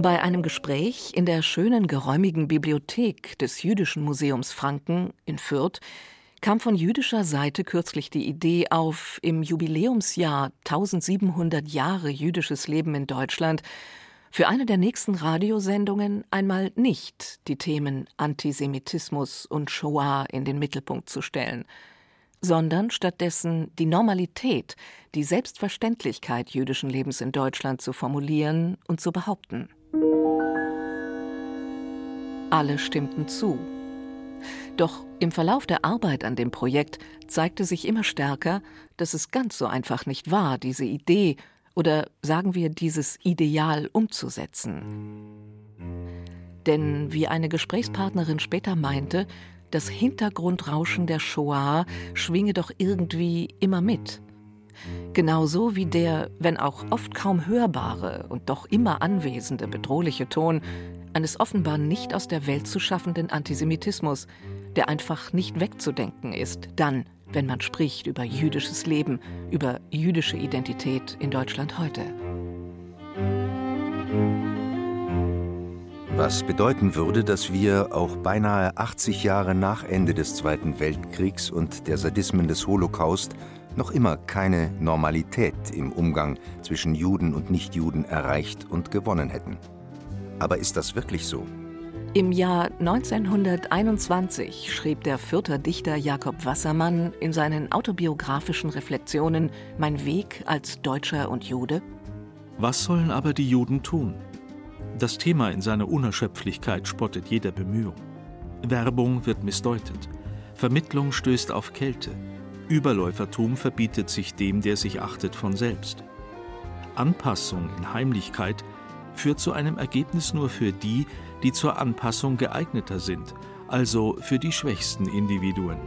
Bei einem Gespräch in der schönen, geräumigen Bibliothek des Jüdischen Museums Franken in Fürth kam von jüdischer Seite kürzlich die Idee auf, im Jubiläumsjahr 1700 Jahre jüdisches Leben in Deutschland für eine der nächsten Radiosendungen einmal nicht die Themen Antisemitismus und Shoah in den Mittelpunkt zu stellen, sondern stattdessen die Normalität, die Selbstverständlichkeit jüdischen Lebens in Deutschland zu formulieren und zu behaupten. Alle stimmten zu. Doch im Verlauf der Arbeit an dem Projekt zeigte sich immer stärker, dass es ganz so einfach nicht war, diese Idee oder sagen wir dieses Ideal umzusetzen. Denn wie eine Gesprächspartnerin später meinte, das Hintergrundrauschen der Shoah schwinge doch irgendwie immer mit. Genauso wie der, wenn auch oft kaum hörbare und doch immer anwesende bedrohliche Ton eines offenbar nicht aus der Welt zu schaffenden Antisemitismus, der einfach nicht wegzudenken ist, dann, wenn man spricht über jüdisches Leben, über jüdische Identität in Deutschland heute. Was bedeuten würde, dass wir auch beinahe 80 Jahre nach Ende des Zweiten Weltkriegs und der Sadismen des Holocaust noch immer keine Normalität im Umgang zwischen Juden und Nichtjuden erreicht und gewonnen hätten. Aber ist das wirklich so? Im Jahr 1921 schrieb der Fürther Dichter Jakob Wassermann in seinen autobiografischen Reflexionen Mein Weg als Deutscher und Jude Was sollen aber die Juden tun? Das Thema in seiner Unerschöpflichkeit spottet jeder Bemühung. Werbung wird missdeutet. Vermittlung stößt auf Kälte. Überläufertum verbietet sich dem, der sich achtet, von selbst. Anpassung in Heimlichkeit führt zu einem Ergebnis nur für die, die zur Anpassung geeigneter sind, also für die schwächsten Individuen.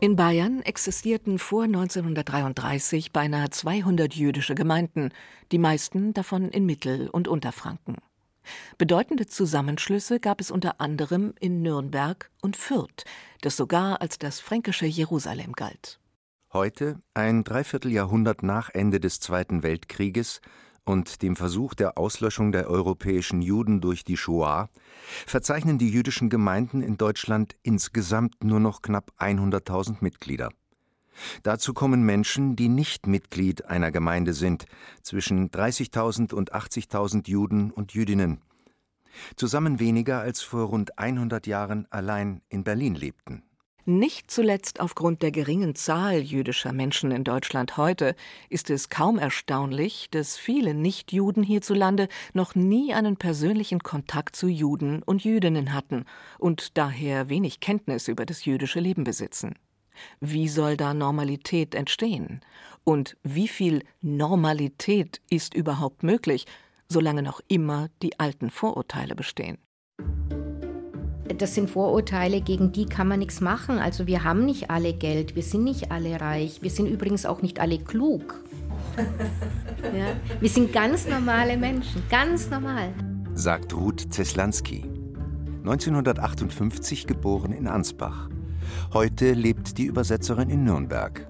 In Bayern existierten vor 1933 beinahe 200 jüdische Gemeinden, die meisten davon in Mittel- und Unterfranken. Bedeutende Zusammenschlüsse gab es unter anderem in Nürnberg und Fürth, das sogar als das fränkische Jerusalem galt. Heute, ein Dreivierteljahrhundert nach Ende des Zweiten Weltkrieges und dem Versuch der Auslöschung der europäischen Juden durch die Shoah, verzeichnen die jüdischen Gemeinden in Deutschland insgesamt nur noch knapp 100.000 Mitglieder. Dazu kommen Menschen, die nicht Mitglied einer Gemeinde sind, zwischen 30.000 und 80.000 Juden und Jüdinnen. Zusammen weniger als vor rund 100 Jahren allein in Berlin lebten. Nicht zuletzt aufgrund der geringen Zahl jüdischer Menschen in Deutschland heute ist es kaum erstaunlich, dass viele Nichtjuden hierzulande noch nie einen persönlichen Kontakt zu Juden und Jüdinnen hatten und daher wenig Kenntnis über das jüdische Leben besitzen. Wie soll da Normalität entstehen? Und wie viel Normalität ist überhaupt möglich, solange noch immer die alten Vorurteile bestehen? Das sind Vorurteile, gegen die kann man nichts machen. Also wir haben nicht alle Geld, wir sind nicht alle reich, wir sind übrigens auch nicht alle klug. Ja? Wir sind ganz normale Menschen, ganz normal. Sagt Ruth Zeslanski. 1958 geboren in Ansbach. Heute lebt die Übersetzerin in Nürnberg.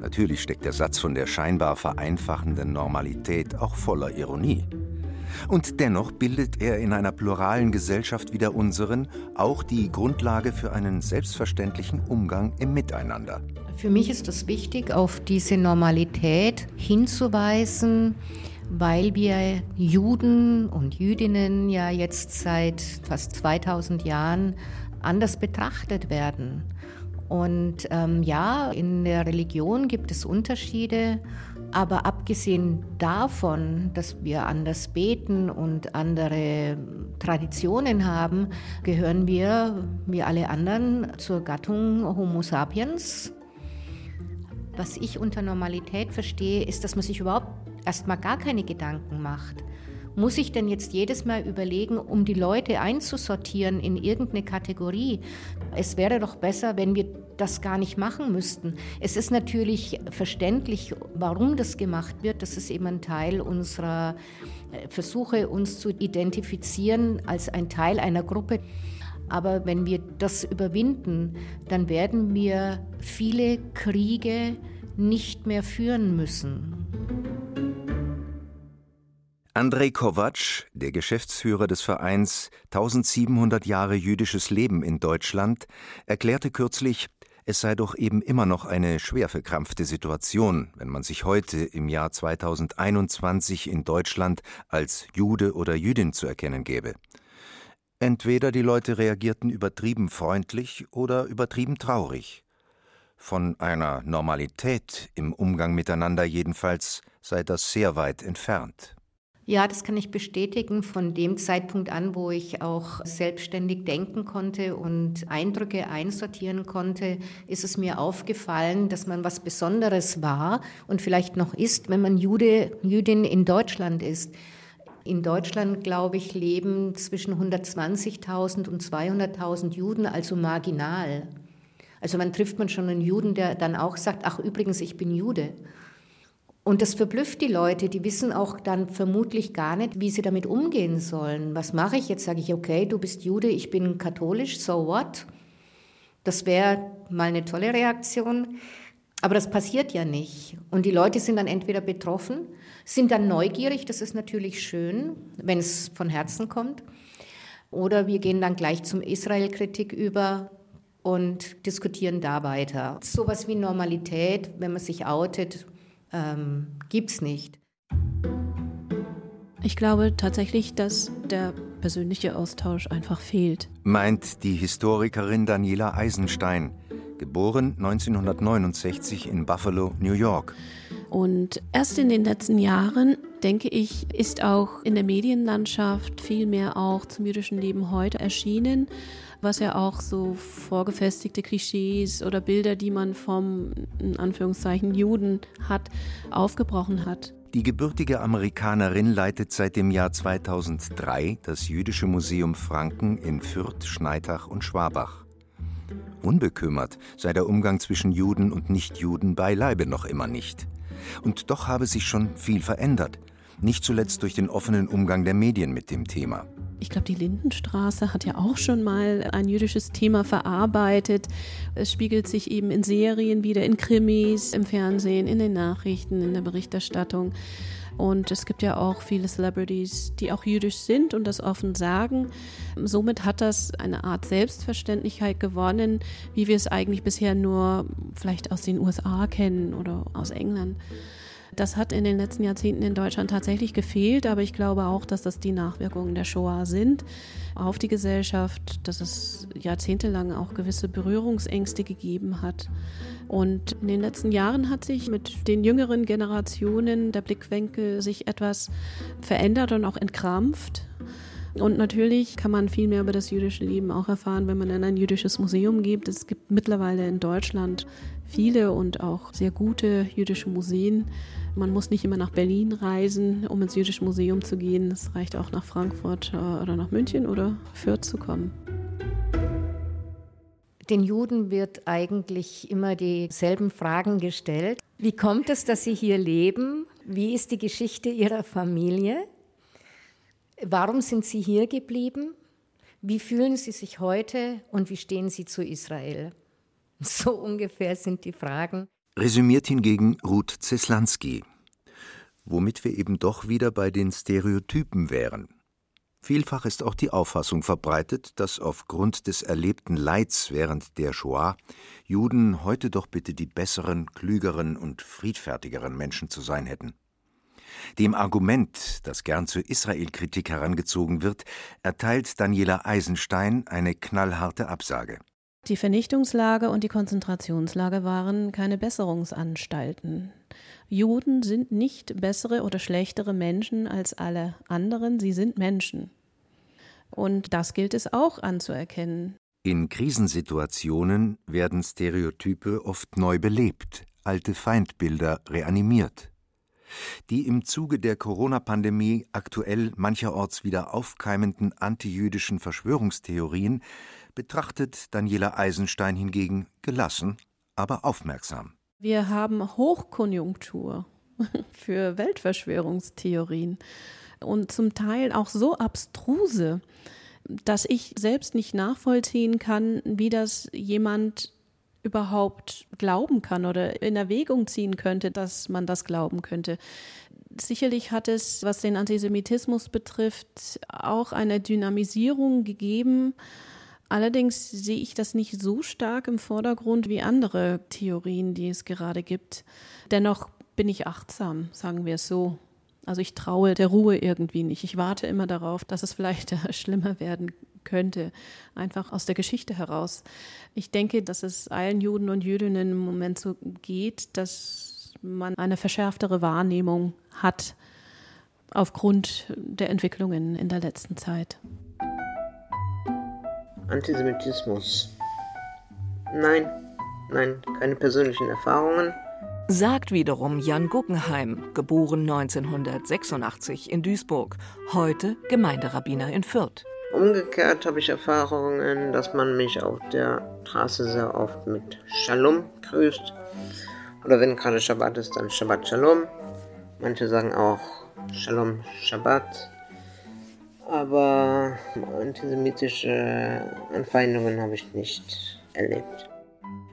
Natürlich steckt der Satz von der scheinbar vereinfachenden Normalität auch voller Ironie. Und dennoch bildet er in einer pluralen Gesellschaft wie der unseren auch die Grundlage für einen selbstverständlichen Umgang im Miteinander. Für mich ist es wichtig, auf diese Normalität hinzuweisen, weil wir Juden und Jüdinnen ja jetzt seit fast 2000 Jahren anders betrachtet werden. Und ähm, ja, in der Religion gibt es Unterschiede aber abgesehen davon, dass wir anders beten und andere Traditionen haben, gehören wir, wie alle anderen, zur Gattung Homo sapiens. Was ich unter Normalität verstehe, ist, dass man sich überhaupt erstmal gar keine Gedanken macht. Muss ich denn jetzt jedes Mal überlegen, um die Leute einzusortieren in irgendeine Kategorie? Es wäre doch besser, wenn wir das gar nicht machen müssten. Es ist natürlich verständlich, warum das gemacht wird. Das ist eben ein Teil unserer äh, Versuche, uns zu identifizieren als ein Teil einer Gruppe. Aber wenn wir das überwinden, dann werden wir viele Kriege, nicht mehr führen müssen. Andrei Kovac, der Geschäftsführer des Vereins 1700 Jahre jüdisches Leben in Deutschland, erklärte kürzlich, es sei doch eben immer noch eine schwer verkrampfte Situation, wenn man sich heute im Jahr 2021 in Deutschland als Jude oder Jüdin zu erkennen gäbe. Entweder die Leute reagierten übertrieben freundlich oder übertrieben traurig. Von einer Normalität im Umgang miteinander jedenfalls sei das sehr weit entfernt. Ja, das kann ich bestätigen. Von dem Zeitpunkt an, wo ich auch selbstständig denken konnte und Eindrücke einsortieren konnte, ist es mir aufgefallen, dass man was Besonderes war und vielleicht noch ist, wenn man Jude, Jüdin in Deutschland ist. In Deutschland, glaube ich, leben zwischen 120.000 und 200.000 Juden, also marginal. Also man trifft man schon einen Juden, der dann auch sagt, ach übrigens, ich bin Jude. Und das verblüfft die Leute, die wissen auch dann vermutlich gar nicht, wie sie damit umgehen sollen. Was mache ich jetzt? Sage ich, okay, du bist Jude, ich bin katholisch, so what? Das wäre mal eine tolle Reaktion. Aber das passiert ja nicht. Und die Leute sind dann entweder betroffen, sind dann neugierig, das ist natürlich schön, wenn es von Herzen kommt. Oder wir gehen dann gleich zum Israel-Kritik über und diskutieren da weiter. Sowas wie Normalität, wenn man sich outet, ähm, gibt es nicht. Ich glaube tatsächlich, dass der persönliche Austausch einfach fehlt. Meint die Historikerin Daniela Eisenstein, geboren 1969 in Buffalo, New York. Und erst in den letzten Jahren, denke ich, ist auch in der Medienlandschaft viel mehr auch zum jüdischen Leben heute erschienen was ja auch so vorgefestigte Klischees oder Bilder, die man vom, in Anführungszeichen, Juden hat, aufgebrochen hat. Die gebürtige Amerikanerin leitet seit dem Jahr 2003 das Jüdische Museum Franken in Fürth, Schneitach und Schwabach. Unbekümmert sei der Umgang zwischen Juden und Nichtjuden beileibe noch immer nicht. Und doch habe sich schon viel verändert, nicht zuletzt durch den offenen Umgang der Medien mit dem Thema. Ich glaube, die Lindenstraße hat ja auch schon mal ein jüdisches Thema verarbeitet. Es spiegelt sich eben in Serien wieder, in Krimis, im Fernsehen, in den Nachrichten, in der Berichterstattung. Und es gibt ja auch viele Celebrities, die auch jüdisch sind und das offen sagen. Somit hat das eine Art Selbstverständlichkeit gewonnen, wie wir es eigentlich bisher nur vielleicht aus den USA kennen oder aus England. Das hat in den letzten Jahrzehnten in Deutschland tatsächlich gefehlt, aber ich glaube auch, dass das die Nachwirkungen der Shoah sind auf die Gesellschaft, dass es jahrzehntelang auch gewisse Berührungsängste gegeben hat. Und in den letzten Jahren hat sich mit den jüngeren Generationen der Blickwinkel sich etwas verändert und auch entkrampft. Und natürlich kann man viel mehr über das jüdische Leben auch erfahren, wenn man in ein jüdisches Museum geht. Es gibt mittlerweile in Deutschland viele und auch sehr gute jüdische Museen. Man muss nicht immer nach Berlin reisen, um ins Jüdische Museum zu gehen. Es reicht auch nach Frankfurt äh, oder nach München oder Fürth zu kommen. Den Juden wird eigentlich immer dieselben Fragen gestellt. Wie kommt es, dass sie hier leben? Wie ist die Geschichte ihrer Familie? Warum sind sie hier geblieben? Wie fühlen sie sich heute und wie stehen sie zu Israel? So ungefähr sind die Fragen resümiert hingegen Ruth Zeslanski, womit wir eben doch wieder bei den Stereotypen wären. Vielfach ist auch die Auffassung verbreitet, dass aufgrund des erlebten Leids während der Shoah Juden heute doch bitte die besseren, klügeren und friedfertigeren Menschen zu sein hätten. Dem Argument, das gern zur Israel-Kritik herangezogen wird, erteilt Daniela Eisenstein eine knallharte Absage. Die Vernichtungslager und die Konzentrationslager waren keine Besserungsanstalten. Juden sind nicht bessere oder schlechtere Menschen als alle anderen, sie sind Menschen. Und das gilt es auch anzuerkennen. In Krisensituationen werden Stereotype oft neu belebt, alte Feindbilder reanimiert. Die im Zuge der Corona-Pandemie aktuell mancherorts wieder aufkeimenden antijüdischen Verschwörungstheorien betrachtet Daniela Eisenstein hingegen gelassen, aber aufmerksam. Wir haben Hochkonjunktur für Weltverschwörungstheorien und zum Teil auch so abstruse, dass ich selbst nicht nachvollziehen kann, wie das jemand überhaupt glauben kann oder in Erwägung ziehen könnte, dass man das glauben könnte. Sicherlich hat es, was den Antisemitismus betrifft, auch eine Dynamisierung gegeben. Allerdings sehe ich das nicht so stark im Vordergrund wie andere Theorien, die es gerade gibt. Dennoch bin ich achtsam, sagen wir es so. Also ich traue der Ruhe irgendwie nicht. Ich warte immer darauf, dass es vielleicht schlimmer werden könnte, einfach aus der Geschichte heraus. Ich denke, dass es allen Juden und Jüdinnen im Moment so geht, dass man eine verschärftere Wahrnehmung hat aufgrund der Entwicklungen in der letzten Zeit. Antisemitismus. Nein, nein, keine persönlichen Erfahrungen. Sagt wiederum Jan Guggenheim, geboren 1986 in Duisburg, heute Gemeinderabbiner in Fürth. Umgekehrt habe ich Erfahrungen, dass man mich auf der Straße sehr oft mit Shalom grüßt. Oder wenn gerade Shabbat ist, dann Shabbat Shalom. Manche sagen auch Shalom Shabbat. Aber antisemitische Anfeindungen habe ich nicht erlebt.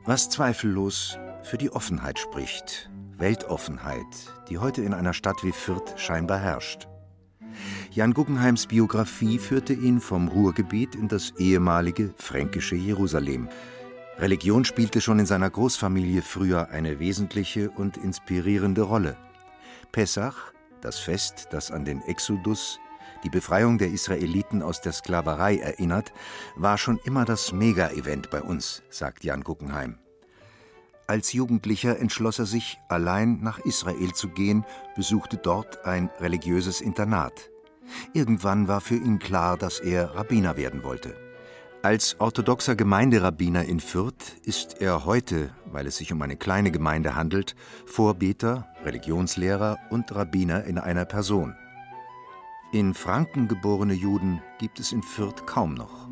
Was zweifellos für die Offenheit spricht. Weltoffenheit, die heute in einer Stadt wie Fürth scheinbar herrscht. Jan Guggenheims Biografie führte ihn vom Ruhrgebiet in das ehemalige fränkische Jerusalem. Religion spielte schon in seiner Großfamilie früher eine wesentliche und inspirierende Rolle. Pessach, das Fest, das an den Exodus, die Befreiung der Israeliten aus der Sklaverei erinnert, war schon immer das Mega-Event bei uns, sagt Jan Guggenheim. Als Jugendlicher entschloss er sich, allein nach Israel zu gehen, besuchte dort ein religiöses Internat. Irgendwann war für ihn klar, dass er Rabbiner werden wollte. Als orthodoxer Gemeinderabbiner in Fürth ist er heute, weil es sich um eine kleine Gemeinde handelt, Vorbeter, Religionslehrer und Rabbiner in einer Person. In Franken geborene Juden gibt es in Fürth kaum noch.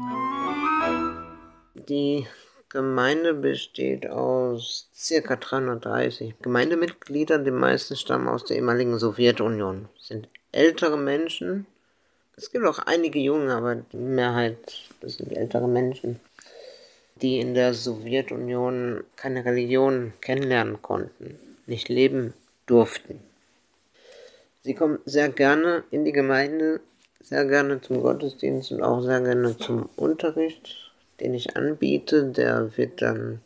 Die Gemeinde besteht aus ca. 330 Gemeindemitgliedern. Die meisten stammen aus der ehemaligen Sowjetunion. Sind ältere Menschen. Es gibt auch einige Junge, aber die Mehrheit, sind ältere Menschen, die in der Sowjetunion keine Religion kennenlernen konnten, nicht leben durften. Sie kommen sehr gerne in die Gemeinde, sehr gerne zum Gottesdienst und auch sehr gerne zum Unterricht den ich anbiete, der wird dann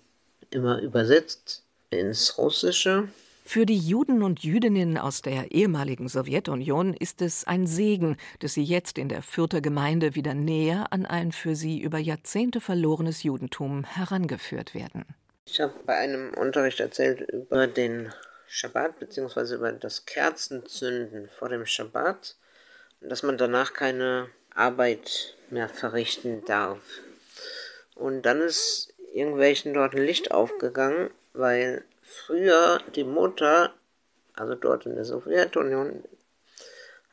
immer übersetzt ins Russische. Für die Juden und Jüdinnen aus der ehemaligen Sowjetunion ist es ein Segen, dass sie jetzt in der Fürther Gemeinde wieder näher an ein für sie über Jahrzehnte verlorenes Judentum herangeführt werden. Ich habe bei einem Unterricht erzählt über den Schabbat bzw. über das Kerzenzünden vor dem Schabbat dass man danach keine Arbeit mehr verrichten darf. Und dann ist irgendwelchen dort ein Licht aufgegangen, weil früher die Mutter, also dort in der Sowjetunion,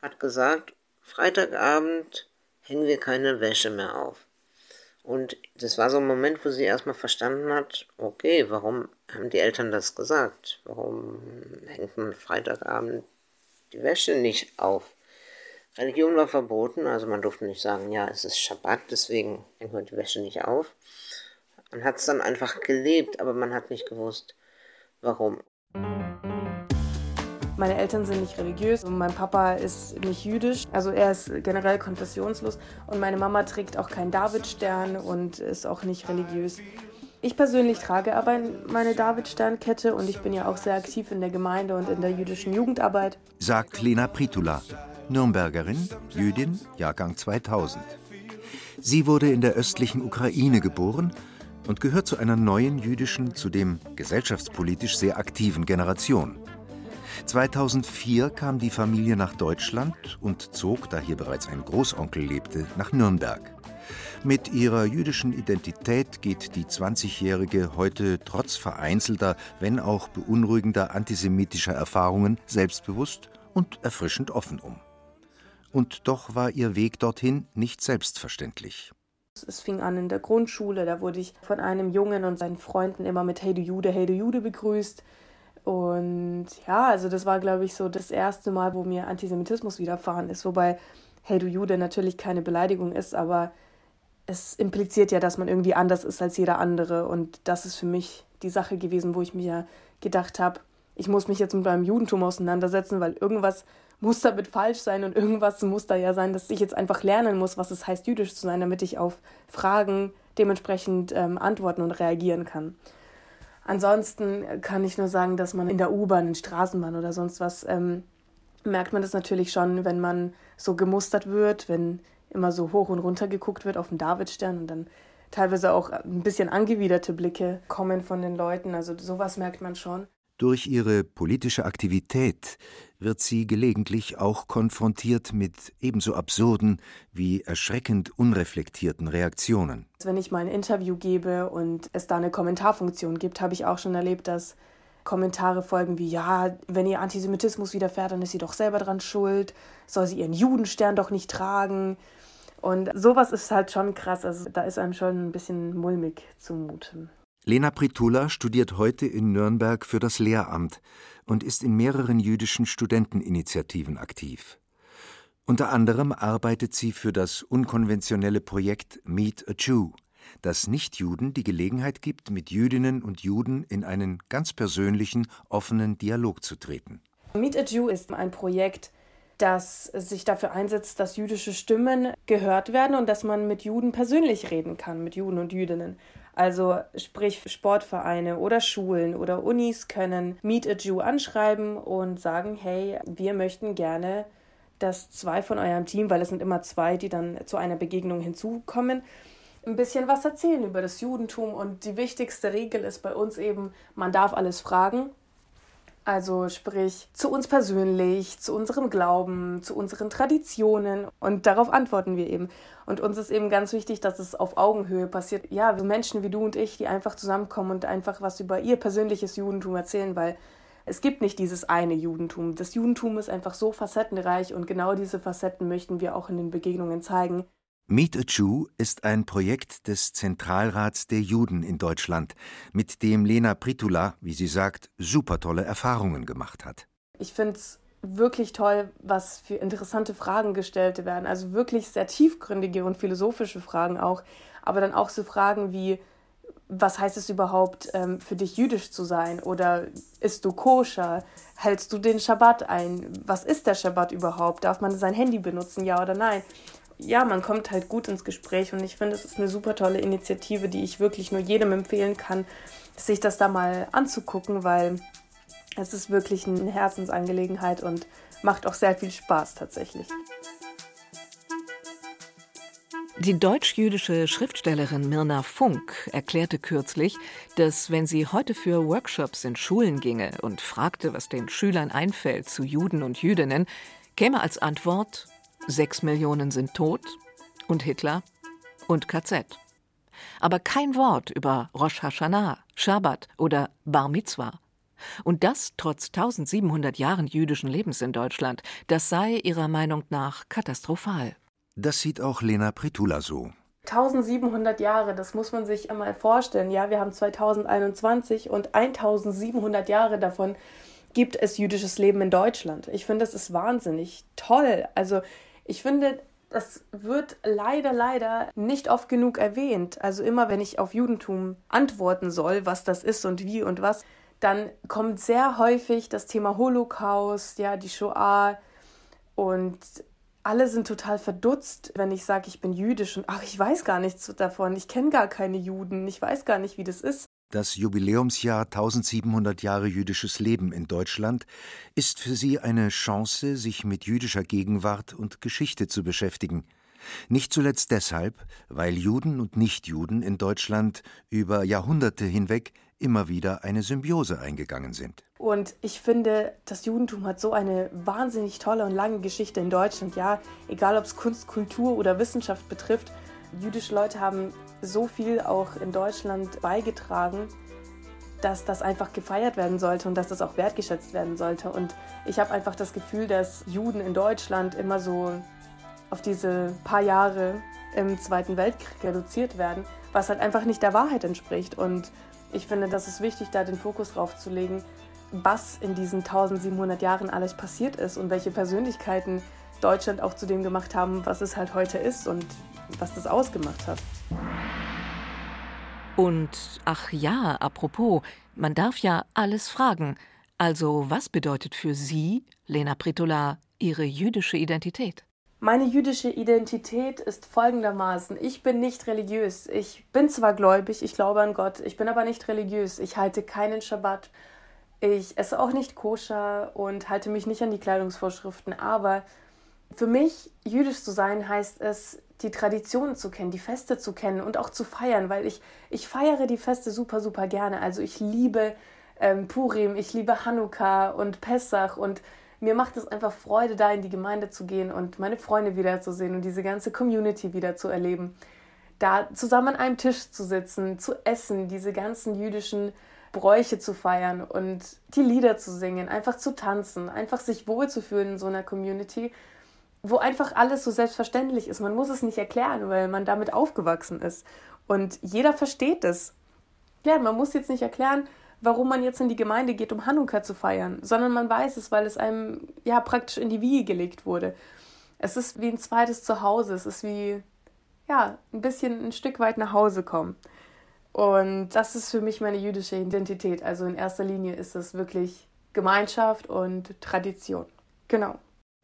hat gesagt, Freitagabend hängen wir keine Wäsche mehr auf. Und das war so ein Moment, wo sie erstmal verstanden hat, okay, warum haben die Eltern das gesagt? Warum hängt man Freitagabend die Wäsche nicht auf? Religion war verboten, also man durfte nicht sagen, ja, es ist Schabbat, deswegen hängt man die Wäsche nicht auf. Man hat es dann einfach gelebt, aber man hat nicht gewusst, warum. Meine Eltern sind nicht religiös und mein Papa ist nicht jüdisch. Also er ist generell konfessionslos und meine Mama trägt auch keinen Davidstern und ist auch nicht religiös. Ich persönlich trage aber meine Davidsternkette und ich bin ja auch sehr aktiv in der Gemeinde und in der jüdischen Jugendarbeit. Sagt Lena Pritula, Nürnbergerin, Jüdin, Jahrgang 2000. Sie wurde in der östlichen Ukraine geboren und gehört zu einer neuen jüdischen, zudem gesellschaftspolitisch sehr aktiven Generation. 2004 kam die Familie nach Deutschland und zog, da hier bereits ein Großonkel lebte, nach Nürnberg. Mit ihrer jüdischen Identität geht die 20-Jährige heute trotz vereinzelter, wenn auch beunruhigender antisemitischer Erfahrungen selbstbewusst und erfrischend offen um und doch war ihr Weg dorthin nicht selbstverständlich. Es fing an in der Grundschule, da wurde ich von einem Jungen und seinen Freunden immer mit Hey du Jude, Hey du Jude begrüßt. Und ja, also das war, glaube ich, so das erste Mal, wo mir Antisemitismus widerfahren ist. Wobei Hey du Jude natürlich keine Beleidigung ist, aber es impliziert ja, dass man irgendwie anders ist als jeder andere. Und das ist für mich die Sache gewesen, wo ich mir gedacht habe, ich muss mich jetzt mit meinem Judentum auseinandersetzen, weil irgendwas muss damit falsch sein und irgendwas muss da ja sein, dass ich jetzt einfach lernen muss, was es heißt, jüdisch zu sein, damit ich auf Fragen dementsprechend ähm, antworten und reagieren kann. Ansonsten kann ich nur sagen, dass man in der U-Bahn, in Straßenbahn oder sonst was ähm, merkt man das natürlich schon, wenn man so gemustert wird, wenn immer so hoch und runter geguckt wird auf den Davidstern und dann teilweise auch ein bisschen angewiderte Blicke kommen von den Leuten. Also sowas merkt man schon. Durch ihre politische Aktivität wird sie gelegentlich auch konfrontiert mit ebenso absurden wie erschreckend unreflektierten Reaktionen. Wenn ich mal ein Interview gebe und es da eine Kommentarfunktion gibt, habe ich auch schon erlebt, dass Kommentare folgen wie, ja, wenn ihr Antisemitismus widerfährt, dann ist sie doch selber dran schuld, soll sie ihren Judenstern doch nicht tragen. Und sowas ist halt schon krass, also da ist einem schon ein bisschen mulmig zumute. Lena Pritula studiert heute in Nürnberg für das Lehramt und ist in mehreren jüdischen Studenteninitiativen aktiv. Unter anderem arbeitet sie für das unkonventionelle Projekt Meet a Jew, das Nichtjuden die Gelegenheit gibt, mit Jüdinnen und Juden in einen ganz persönlichen, offenen Dialog zu treten. Meet a Jew ist ein Projekt, das sich dafür einsetzt, dass jüdische Stimmen gehört werden und dass man mit Juden persönlich reden kann, mit Juden und Jüdinnen. Also sprich Sportvereine oder Schulen oder Unis können Meet a Jew anschreiben und sagen, hey, wir möchten gerne, dass zwei von eurem Team, weil es sind immer zwei, die dann zu einer Begegnung hinzukommen, ein bisschen was erzählen über das Judentum. Und die wichtigste Regel ist bei uns eben, man darf alles fragen also sprich zu uns persönlich, zu unserem Glauben, zu unseren Traditionen. Und darauf antworten wir eben. Und uns ist eben ganz wichtig, dass es auf Augenhöhe passiert. Ja, so Menschen wie du und ich, die einfach zusammenkommen und einfach was über ihr persönliches Judentum erzählen, weil es gibt nicht dieses eine Judentum. Das Judentum ist einfach so facettenreich und genau diese Facetten möchten wir auch in den Begegnungen zeigen. Meet a Jew ist ein Projekt des Zentralrats der Juden in Deutschland, mit dem Lena Pritula, wie sie sagt, super tolle Erfahrungen gemacht hat. Ich finde es wirklich toll, was für interessante Fragen gestellt werden. Also wirklich sehr tiefgründige und philosophische Fragen auch. Aber dann auch so Fragen wie, was heißt es überhaupt ähm, für dich jüdisch zu sein? Oder isst du koscher? Hältst du den Schabbat ein? Was ist der Schabbat überhaupt? Darf man sein Handy benutzen, ja oder nein? Ja, man kommt halt gut ins Gespräch und ich finde, es ist eine super tolle Initiative, die ich wirklich nur jedem empfehlen kann, sich das da mal anzugucken, weil es ist wirklich eine Herzensangelegenheit und macht auch sehr viel Spaß tatsächlich. Die deutsch-jüdische Schriftstellerin Mirna Funk erklärte kürzlich, dass wenn sie heute für Workshops in Schulen ginge und fragte, was den Schülern einfällt zu Juden und Jüdinnen, käme als Antwort Sechs Millionen sind tot und Hitler und KZ. Aber kein Wort über Rosh Hashanah, Shabbat oder Bar Mitzvah. Und das trotz 1700 Jahren jüdischen Lebens in Deutschland. Das sei ihrer Meinung nach katastrophal. Das sieht auch Lena Pritula so. 1700 Jahre, das muss man sich einmal vorstellen. Ja, wir haben 2021 und 1700 Jahre davon gibt es jüdisches Leben in Deutschland. Ich finde, das ist wahnsinnig toll. Also ich finde, das wird leider, leider nicht oft genug erwähnt. Also immer, wenn ich auf Judentum antworten soll, was das ist und wie und was, dann kommt sehr häufig das Thema Holocaust, ja, die Shoah und alle sind total verdutzt, wenn ich sage, ich bin jüdisch und ach, ich weiß gar nichts davon, ich kenne gar keine Juden, ich weiß gar nicht, wie das ist. Das Jubiläumsjahr 1700 Jahre jüdisches Leben in Deutschland ist für sie eine Chance, sich mit jüdischer Gegenwart und Geschichte zu beschäftigen. Nicht zuletzt deshalb, weil Juden und Nichtjuden in Deutschland über Jahrhunderte hinweg immer wieder eine Symbiose eingegangen sind. Und ich finde, das Judentum hat so eine wahnsinnig tolle und lange Geschichte in Deutschland. Ja, egal ob es Kunst, Kultur oder Wissenschaft betrifft, jüdische Leute haben so viel auch in Deutschland beigetragen, dass das einfach gefeiert werden sollte und dass das auch wertgeschätzt werden sollte. Und ich habe einfach das Gefühl, dass Juden in Deutschland immer so auf diese paar Jahre im Zweiten Weltkrieg reduziert werden, was halt einfach nicht der Wahrheit entspricht. Und ich finde, das ist wichtig, da den Fokus drauf zu legen, was in diesen 1700 Jahren alles passiert ist und welche Persönlichkeiten Deutschland auch zu dem gemacht haben, was es halt heute ist und was das ausgemacht hat. Und ach ja, apropos, man darf ja alles fragen. Also, was bedeutet für Sie, Lena Pritola, Ihre jüdische Identität? Meine jüdische Identität ist folgendermaßen. Ich bin nicht religiös. Ich bin zwar gläubig, ich glaube an Gott, ich bin aber nicht religiös. Ich halte keinen Schabbat. Ich esse auch nicht koscher und halte mich nicht an die Kleidungsvorschriften. Aber für mich, jüdisch zu sein, heißt es, die Traditionen zu kennen, die Feste zu kennen und auch zu feiern, weil ich, ich feiere die Feste super, super gerne. Also ich liebe ähm, Purim, ich liebe Hanukkah und Pessach und mir macht es einfach Freude, da in die Gemeinde zu gehen und meine Freunde wiederzusehen und diese ganze Community wieder zu erleben. Da zusammen an einem Tisch zu sitzen, zu essen, diese ganzen jüdischen Bräuche zu feiern und die Lieder zu singen, einfach zu tanzen, einfach sich wohlzufühlen in so einer Community wo einfach alles so selbstverständlich ist. Man muss es nicht erklären, weil man damit aufgewachsen ist. Und jeder versteht es. Ja, man muss jetzt nicht erklären, warum man jetzt in die Gemeinde geht, um Hanukkah zu feiern, sondern man weiß es, weil es einem ja praktisch in die Wiege gelegt wurde. Es ist wie ein zweites Zuhause. Es ist wie ja ein bisschen ein Stück weit nach Hause kommen. Und das ist für mich meine jüdische Identität. Also in erster Linie ist es wirklich Gemeinschaft und Tradition. Genau.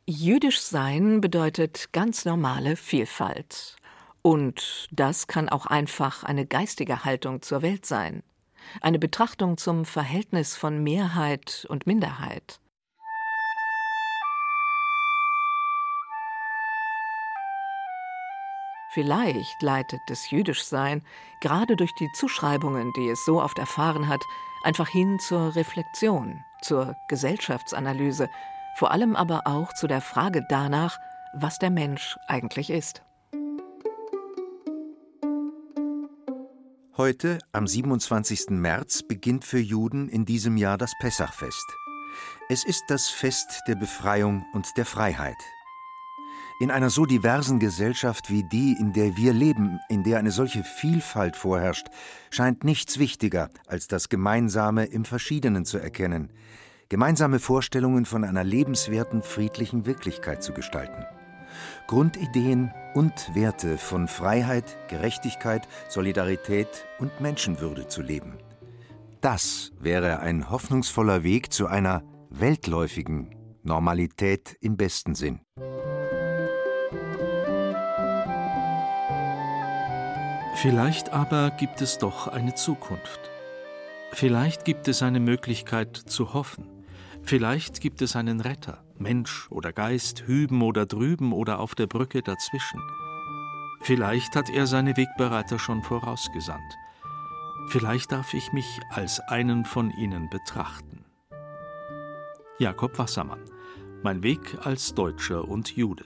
Jüdisch sein bedeutet ganz normale Vielfalt. Und das kann auch einfach eine geistige Haltung zur Welt sein, eine Betrachtung zum Verhältnis von Mehrheit und Minderheit. Vielleicht leitet das Jüdischsein, gerade durch die Zuschreibungen, die es so oft erfahren hat, einfach hin zur Reflexion, zur Gesellschaftsanalyse vor allem aber auch zu der Frage danach, was der Mensch eigentlich ist. Heute, am 27. März, beginnt für Juden in diesem Jahr das Pessachfest. Es ist das Fest der Befreiung und der Freiheit. In einer so diversen Gesellschaft wie die, in der wir leben, in der eine solche Vielfalt vorherrscht, scheint nichts wichtiger, als das Gemeinsame im Verschiedenen zu erkennen, gemeinsame Vorstellungen von einer lebenswerten, friedlichen Wirklichkeit zu gestalten. Grundideen und Werte von Freiheit, Gerechtigkeit, Solidarität und Menschenwürde zu leben. Das wäre ein hoffnungsvoller Weg zu einer weltläufigen Normalität im besten Sinn. Vielleicht aber gibt es doch eine Zukunft. Vielleicht gibt es eine Möglichkeit zu hoffen. Vielleicht gibt es einen Retter, Mensch oder Geist, hüben oder drüben oder auf der Brücke dazwischen. Vielleicht hat er seine Wegbereiter schon vorausgesandt. Vielleicht darf ich mich als einen von ihnen betrachten. Jakob Wassermann Mein Weg als Deutscher und Jude.